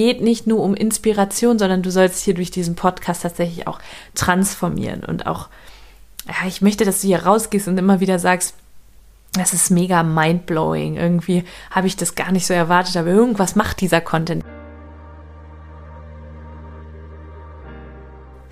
geht nicht nur um Inspiration, sondern du sollst hier durch diesen Podcast tatsächlich auch transformieren und auch, ja, ich möchte, dass du hier rausgehst und immer wieder sagst, das ist mega mindblowing. Irgendwie habe ich das gar nicht so erwartet, aber irgendwas macht dieser Content.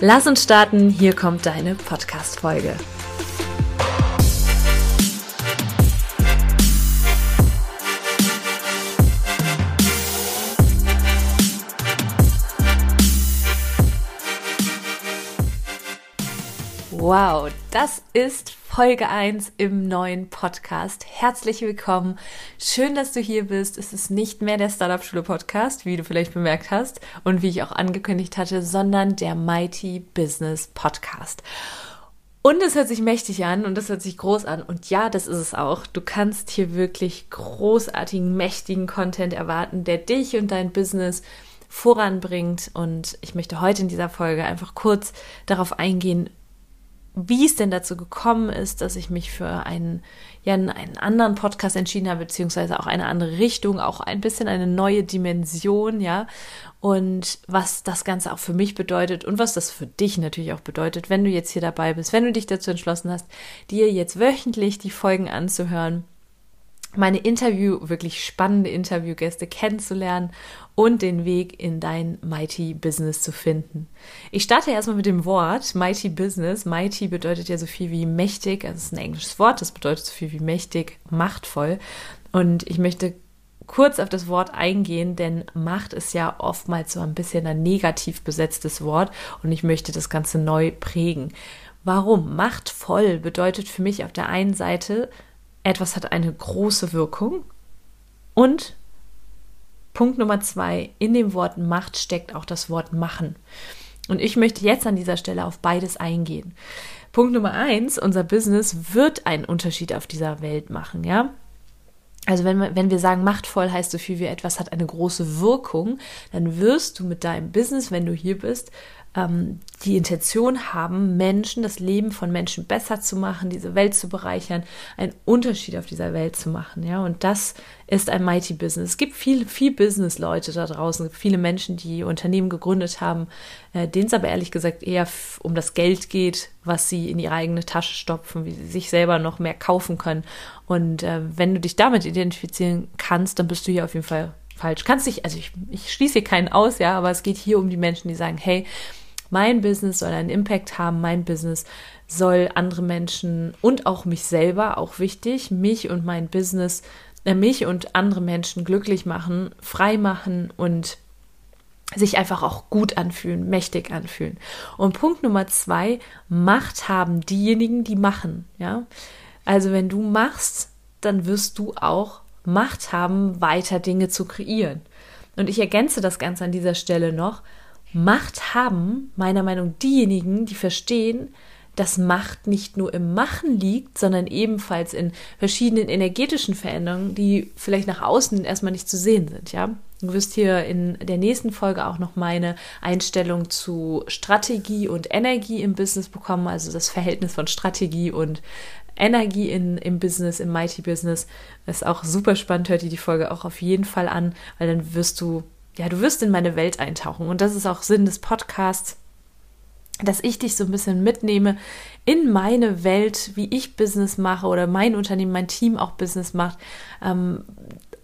Lass uns starten, hier kommt deine Podcast-Folge. Wow, das ist Folge 1 im neuen Podcast. Herzlich willkommen. Schön, dass du hier bist. Es ist nicht mehr der Startup Schule Podcast, wie du vielleicht bemerkt hast und wie ich auch angekündigt hatte, sondern der Mighty Business Podcast. Und es hört sich mächtig an und es hört sich groß an. Und ja, das ist es auch. Du kannst hier wirklich großartigen, mächtigen Content erwarten, der dich und dein Business voranbringt. Und ich möchte heute in dieser Folge einfach kurz darauf eingehen, wie es denn dazu gekommen ist, dass ich mich für einen, ja, einen anderen Podcast entschieden habe, beziehungsweise auch eine andere Richtung, auch ein bisschen eine neue Dimension, ja. Und was das Ganze auch für mich bedeutet und was das für dich natürlich auch bedeutet, wenn du jetzt hier dabei bist, wenn du dich dazu entschlossen hast, dir jetzt wöchentlich die Folgen anzuhören meine Interview, wirklich spannende Interviewgäste kennenzulernen und den Weg in dein Mighty Business zu finden. Ich starte erstmal mit dem Wort Mighty Business. Mighty bedeutet ja so viel wie mächtig, also es ist ein englisches Wort, das bedeutet so viel wie mächtig, machtvoll. Und ich möchte kurz auf das Wort eingehen, denn Macht ist ja oftmals so ein bisschen ein negativ besetztes Wort und ich möchte das Ganze neu prägen. Warum? Machtvoll bedeutet für mich auf der einen Seite etwas hat eine große Wirkung. Und Punkt Nummer zwei, in dem Wort Macht steckt auch das Wort machen. Und ich möchte jetzt an dieser Stelle auf beides eingehen. Punkt Nummer eins, unser Business wird einen Unterschied auf dieser Welt machen, ja. Also wenn wir, wenn wir sagen, machtvoll heißt so viel wie etwas hat eine große Wirkung, dann wirst du mit deinem Business, wenn du hier bist, ähm, die Intention haben, Menschen, das Leben von Menschen besser zu machen, diese Welt zu bereichern, einen Unterschied auf dieser Welt zu machen. Ja, und das ist ein Mighty Business. Es gibt viel, viel Business-Leute da draußen, viele Menschen, die Unternehmen gegründet haben, äh, denen es aber ehrlich gesagt eher um das Geld geht, was sie in ihre eigene Tasche stopfen, wie sie sich selber noch mehr kaufen können. Und äh, wenn du dich damit identifizieren kannst, dann bist du hier auf jeden Fall falsch. Kannst dich, also ich, ich schließe hier keinen aus, ja, aber es geht hier um die Menschen, die sagen, hey, mein Business soll einen Impact haben, mein Business soll andere Menschen und auch mich selber, auch wichtig, mich und mein Business, äh, mich und andere Menschen glücklich machen, frei machen und sich einfach auch gut anfühlen, mächtig anfühlen. Und Punkt Nummer zwei, Macht haben diejenigen, die machen, ja. Also wenn du machst, dann wirst du auch Macht haben, weiter Dinge zu kreieren. Und ich ergänze das Ganze an dieser Stelle noch. Macht haben, meiner Meinung nach, diejenigen, die verstehen, dass Macht nicht nur im Machen liegt, sondern ebenfalls in verschiedenen energetischen Veränderungen, die vielleicht nach außen erstmal nicht zu sehen sind, ja. Du wirst hier in der nächsten Folge auch noch meine Einstellung zu Strategie und Energie im Business bekommen, also das Verhältnis von Strategie und Energie in, im Business, im Mighty Business. Das ist auch super spannend, hört dir die Folge auch auf jeden Fall an, weil dann wirst du ja, du wirst in meine Welt eintauchen. Und das ist auch Sinn des Podcasts, dass ich dich so ein bisschen mitnehme in meine Welt, wie ich Business mache oder mein Unternehmen, mein Team auch Business macht. Ähm,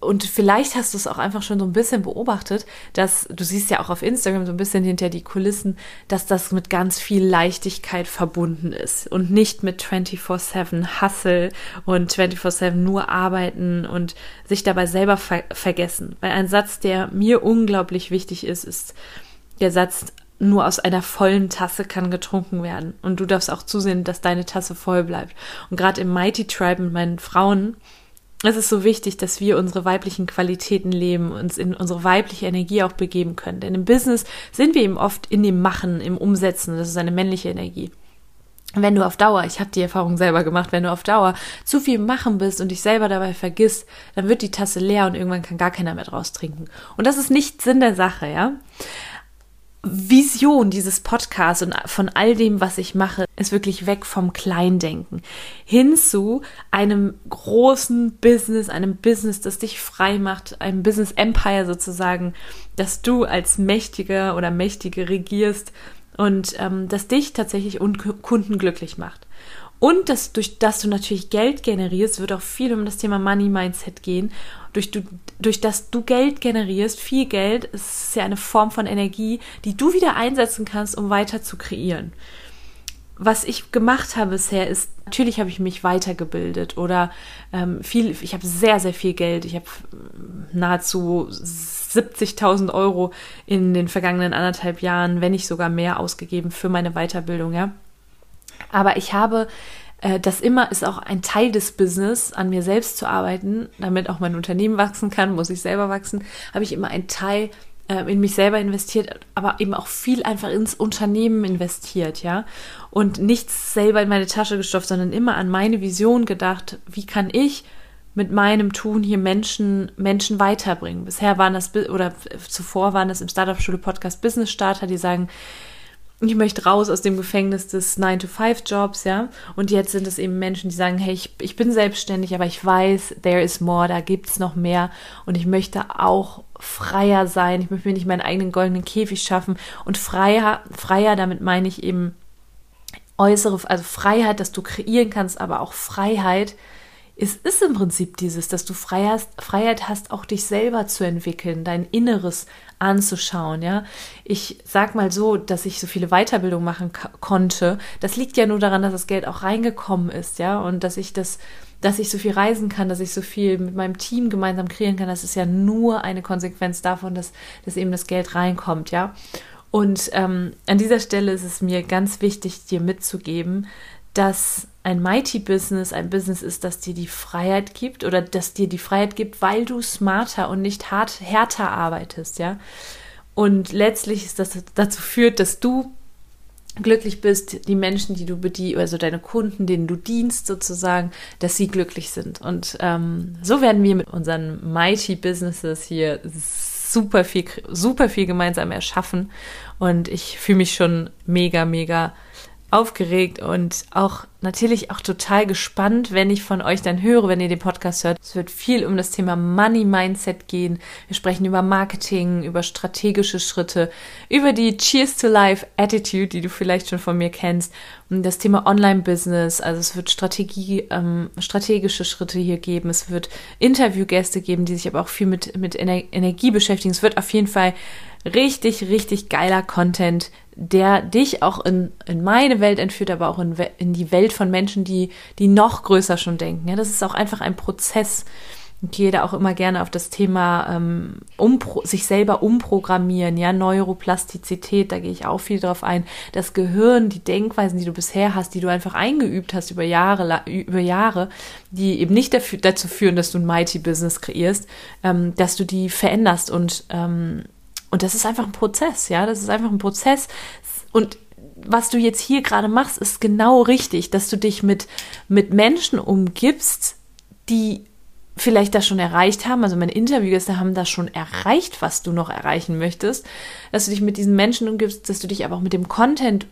und vielleicht hast du es auch einfach schon so ein bisschen beobachtet, dass du siehst ja auch auf Instagram so ein bisschen hinter die Kulissen, dass das mit ganz viel Leichtigkeit verbunden ist und nicht mit 24/7 Hustle und 24/7 nur arbeiten und sich dabei selber ver vergessen. Weil ein Satz, der mir unglaublich wichtig ist, ist der Satz nur aus einer vollen Tasse kann getrunken werden. Und du darfst auch zusehen, dass deine Tasse voll bleibt. Und gerade im Mighty Tribe mit meinen Frauen, es ist so wichtig, dass wir unsere weiblichen Qualitäten leben, uns in unsere weibliche Energie auch begeben können. Denn im Business sind wir eben oft in dem Machen, im Umsetzen. Das ist eine männliche Energie. Wenn du auf Dauer, ich habe die Erfahrung selber gemacht, wenn du auf Dauer zu viel machen bist und dich selber dabei vergisst, dann wird die Tasse leer und irgendwann kann gar keiner mehr draus trinken. Und das ist nicht Sinn der Sache, ja. Vision dieses Podcasts und von all dem, was ich mache, ist wirklich weg vom Kleindenken hin zu einem großen Business, einem Business, das dich frei macht, einem Business Empire sozusagen, dass du als Mächtiger oder Mächtige regierst und ähm, das dich tatsächlich und Kunden glücklich macht. Und dass durch das du natürlich Geld generierst, wird auch viel um das Thema Money Mindset gehen. Durch, du, durch das du Geld generierst, viel Geld, ist ja eine Form von Energie, die du wieder einsetzen kannst, um weiter zu kreieren. Was ich gemacht habe bisher ist, natürlich habe ich mich weitergebildet oder ähm, viel, ich habe sehr, sehr viel Geld. Ich habe nahezu 70.000 Euro in den vergangenen anderthalb Jahren, wenn nicht sogar mehr ausgegeben für meine Weiterbildung, ja. Aber ich habe äh, das immer ist auch ein Teil des Business, an mir selbst zu arbeiten, damit auch mein Unternehmen wachsen kann, muss ich selber wachsen, habe ich immer einen Teil äh, in mich selber investiert, aber eben auch viel einfach ins Unternehmen investiert, ja. Und nichts selber in meine Tasche gestopft, sondern immer an meine Vision gedacht, wie kann ich mit meinem Tun hier Menschen, Menschen weiterbringen. Bisher waren das, oder zuvor waren das im Startup-Schule Podcast Business Starter, die sagen, ich möchte raus aus dem Gefängnis des 9-to-5-Jobs, ja. Und jetzt sind es eben Menschen, die sagen, hey, ich, ich bin selbstständig, aber ich weiß, there is more, da gibt es noch mehr. Und ich möchte auch freier sein. Ich möchte mir nicht meinen eigenen goldenen Käfig schaffen. Und freier, freier, damit meine ich eben äußere, also Freiheit, dass du kreieren kannst, aber auch Freiheit, es ist im Prinzip dieses, dass du Freiheit, hast, auch dich selber zu entwickeln, dein Inneres anzuschauen, ja. Ich sag mal so, dass ich so viele Weiterbildungen machen konnte. Das liegt ja nur daran, dass das Geld auch reingekommen ist, ja, und dass ich das, dass ich so viel reisen kann, dass ich so viel mit meinem Team gemeinsam kreieren kann. Das ist ja nur eine Konsequenz davon, dass, dass eben das Geld reinkommt, ja. Und ähm, an dieser Stelle ist es mir ganz wichtig, dir mitzugeben, dass ein Mighty Business ein Business ist, das dir die Freiheit gibt oder das dir die Freiheit gibt, weil du smarter und nicht hart, härter arbeitest, ja. Und letztlich ist das dazu führt, dass du glücklich bist, die Menschen, die du bedienst, also deine Kunden, denen du dienst sozusagen, dass sie glücklich sind. Und ähm, so werden wir mit unseren Mighty Businesses hier super viel, super viel gemeinsam erschaffen. Und ich fühle mich schon mega, mega aufgeregt und auch natürlich auch total gespannt, wenn ich von euch dann höre, wenn ihr den Podcast hört. Es wird viel um das Thema Money Mindset gehen. Wir sprechen über Marketing, über strategische Schritte, über die Cheers to Life Attitude, die du vielleicht schon von mir kennst, und das Thema Online Business. Also es wird Strategie, ähm, strategische Schritte hier geben. Es wird Interviewgäste geben, die sich aber auch viel mit mit Ener Energie beschäftigen. Es wird auf jeden Fall richtig, richtig geiler Content, der dich auch in, in meine Welt entführt, aber auch in, in die Welt von Menschen, die, die noch größer schon denken. Ja, das ist auch einfach ein Prozess. Ich gehe da auch immer gerne auf das Thema ähm, umpro sich selber umprogrammieren, ja, Neuroplastizität, da gehe ich auch viel drauf ein. Das Gehirn, die Denkweisen, die du bisher hast, die du einfach eingeübt hast über Jahre, über Jahre, die eben nicht dafür, dazu führen, dass du ein Mighty Business kreierst, ähm, dass du die veränderst und ähm, und das ist einfach ein Prozess, ja, das ist einfach ein Prozess. Und was du jetzt hier gerade machst, ist genau richtig, dass du dich mit, mit Menschen umgibst, die vielleicht das schon erreicht haben. Also meine Interviewgäste haben das schon erreicht, was du noch erreichen möchtest. Dass du dich mit diesen Menschen umgibst, dass du dich aber auch mit dem Content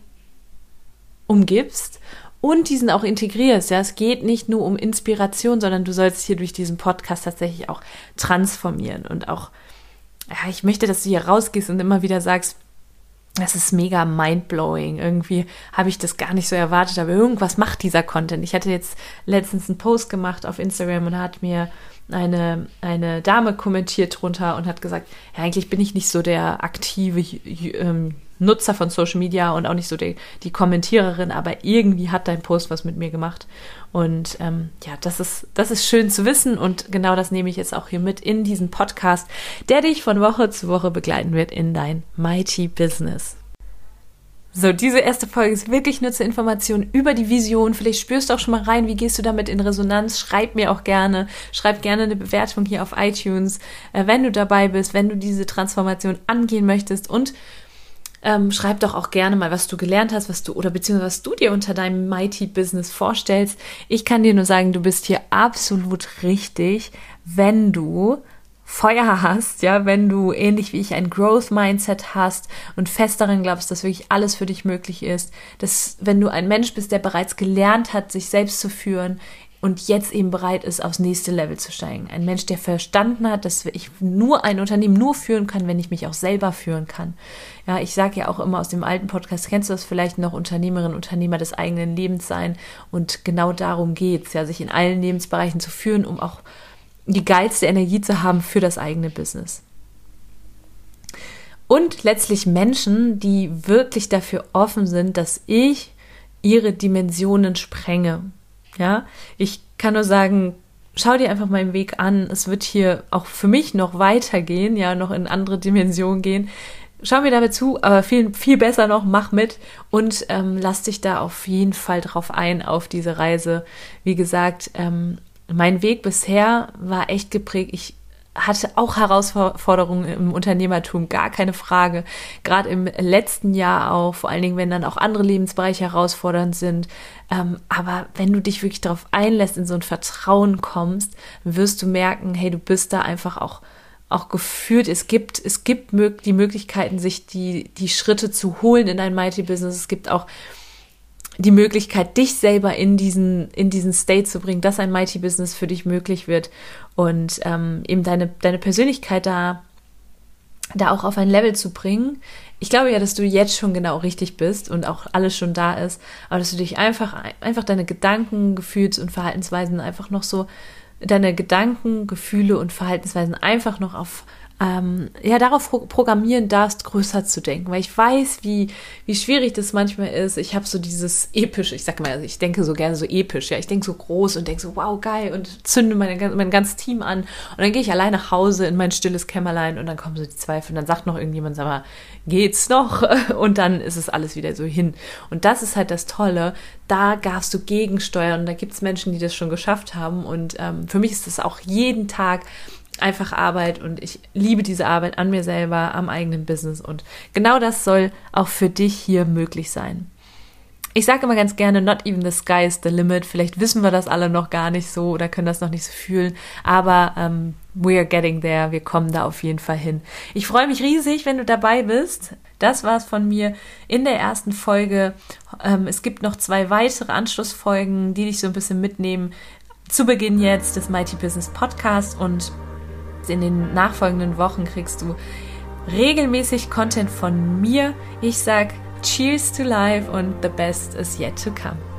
umgibst und diesen auch integrierst. Ja, es geht nicht nur um Inspiration, sondern du sollst hier durch diesen Podcast tatsächlich auch transformieren und auch ja, ich möchte, dass du hier rausgehst und immer wieder sagst, das ist mega mindblowing. Irgendwie habe ich das gar nicht so erwartet, aber irgendwas macht dieser Content. Ich hatte jetzt letztens einen Post gemacht auf Instagram und hat mir eine, eine Dame kommentiert drunter und hat gesagt, ja, eigentlich bin ich nicht so der aktive ähm, Nutzer von Social Media und auch nicht so die, die Kommentiererin, aber irgendwie hat dein Post was mit mir gemacht. Und ähm, ja, das ist, das ist schön zu wissen und genau das nehme ich jetzt auch hier mit in diesen Podcast, der dich von Woche zu Woche begleiten wird in dein Mighty Business. So, diese erste Folge ist wirklich nur zur Information über die Vision. Vielleicht spürst du auch schon mal rein, wie gehst du damit in Resonanz. Schreib mir auch gerne, schreib gerne eine Bewertung hier auf iTunes, äh, wenn du dabei bist, wenn du diese Transformation angehen möchtest und ähm, schreib doch auch gerne mal, was du gelernt hast, was du oder beziehungsweise was du dir unter deinem Mighty Business vorstellst. Ich kann dir nur sagen, du bist hier absolut richtig, wenn du Feuer hast, ja, wenn du ähnlich wie ich ein Growth Mindset hast und fest daran glaubst, dass wirklich alles für dich möglich ist, dass wenn du ein Mensch bist, der bereits gelernt hat, sich selbst zu führen und jetzt eben bereit ist, aufs nächste Level zu steigen. Ein Mensch, der verstanden hat, dass ich nur ein Unternehmen nur führen kann, wenn ich mich auch selber führen kann. Ja, ich sage ja auch immer aus dem alten Podcast, kennst du das vielleicht noch, Unternehmerin, Unternehmer des eigenen Lebens sein und genau darum geht's, ja, sich in allen Lebensbereichen zu führen, um auch die geilste Energie zu haben für das eigene Business. Und letztlich Menschen, die wirklich dafür offen sind, dass ich ihre Dimensionen sprenge. Ja, ich kann nur sagen, schau dir einfach meinen Weg an. Es wird hier auch für mich noch weitergehen, ja, noch in andere Dimensionen gehen. Schau mir dabei zu, aber viel, viel besser noch, mach mit und ähm, lass dich da auf jeden Fall drauf ein, auf diese Reise. Wie gesagt, ähm, mein Weg bisher war echt geprägt. Ich hatte auch Herausforderungen im Unternehmertum, gar keine Frage. Gerade im letzten Jahr auch, vor allen Dingen, wenn dann auch andere Lebensbereiche herausfordernd sind. Ähm, aber wenn du dich wirklich darauf einlässt, in so ein Vertrauen kommst, wirst du merken, hey, du bist da einfach auch auch geführt. Es gibt, es gibt die Möglichkeiten, sich die, die Schritte zu holen in ein Mighty Business. Es gibt auch die Möglichkeit, dich selber in diesen, in diesen State zu bringen, dass ein Mighty Business für dich möglich wird und ähm, eben deine, deine Persönlichkeit da, da auch auf ein Level zu bringen. Ich glaube ja, dass du jetzt schon genau richtig bist und auch alles schon da ist, aber dass du dich einfach, einfach deine Gedanken, Gefühls- und Verhaltensweisen einfach noch so, deine Gedanken, Gefühle und Verhaltensweisen einfach noch auf ähm, ja, darauf programmieren darfst, größer zu denken. Weil ich weiß, wie, wie schwierig das manchmal ist. Ich habe so dieses epische, ich sag mal, ich denke so gerne so episch, ja. Ich denke so groß und denke so, wow, geil, und zünde meine, mein ganzes Team an. Und dann gehe ich allein nach Hause in mein stilles Kämmerlein und dann kommen so die Zweifel und dann sagt noch irgendjemand, sag mal, geht's noch? Und dann ist es alles wieder so hin. Und das ist halt das Tolle. Da darfst du gegensteuern und da gibt es Menschen, die das schon geschafft haben. Und ähm, für mich ist das auch jeden Tag einfach Arbeit und ich liebe diese Arbeit an mir selber, am eigenen Business und genau das soll auch für dich hier möglich sein. Ich sage immer ganz gerne, not even the sky is the limit. Vielleicht wissen wir das alle noch gar nicht so oder können das noch nicht so fühlen, aber ähm, we are getting there. Wir kommen da auf jeden Fall hin. Ich freue mich riesig, wenn du dabei bist. Das war's von mir in der ersten Folge. Ähm, es gibt noch zwei weitere Anschlussfolgen, die dich so ein bisschen mitnehmen. Zu Beginn jetzt des Mighty Business Podcast und in den nachfolgenden Wochen kriegst du regelmäßig Content von mir. Ich sag Cheers to life und the best is yet to come.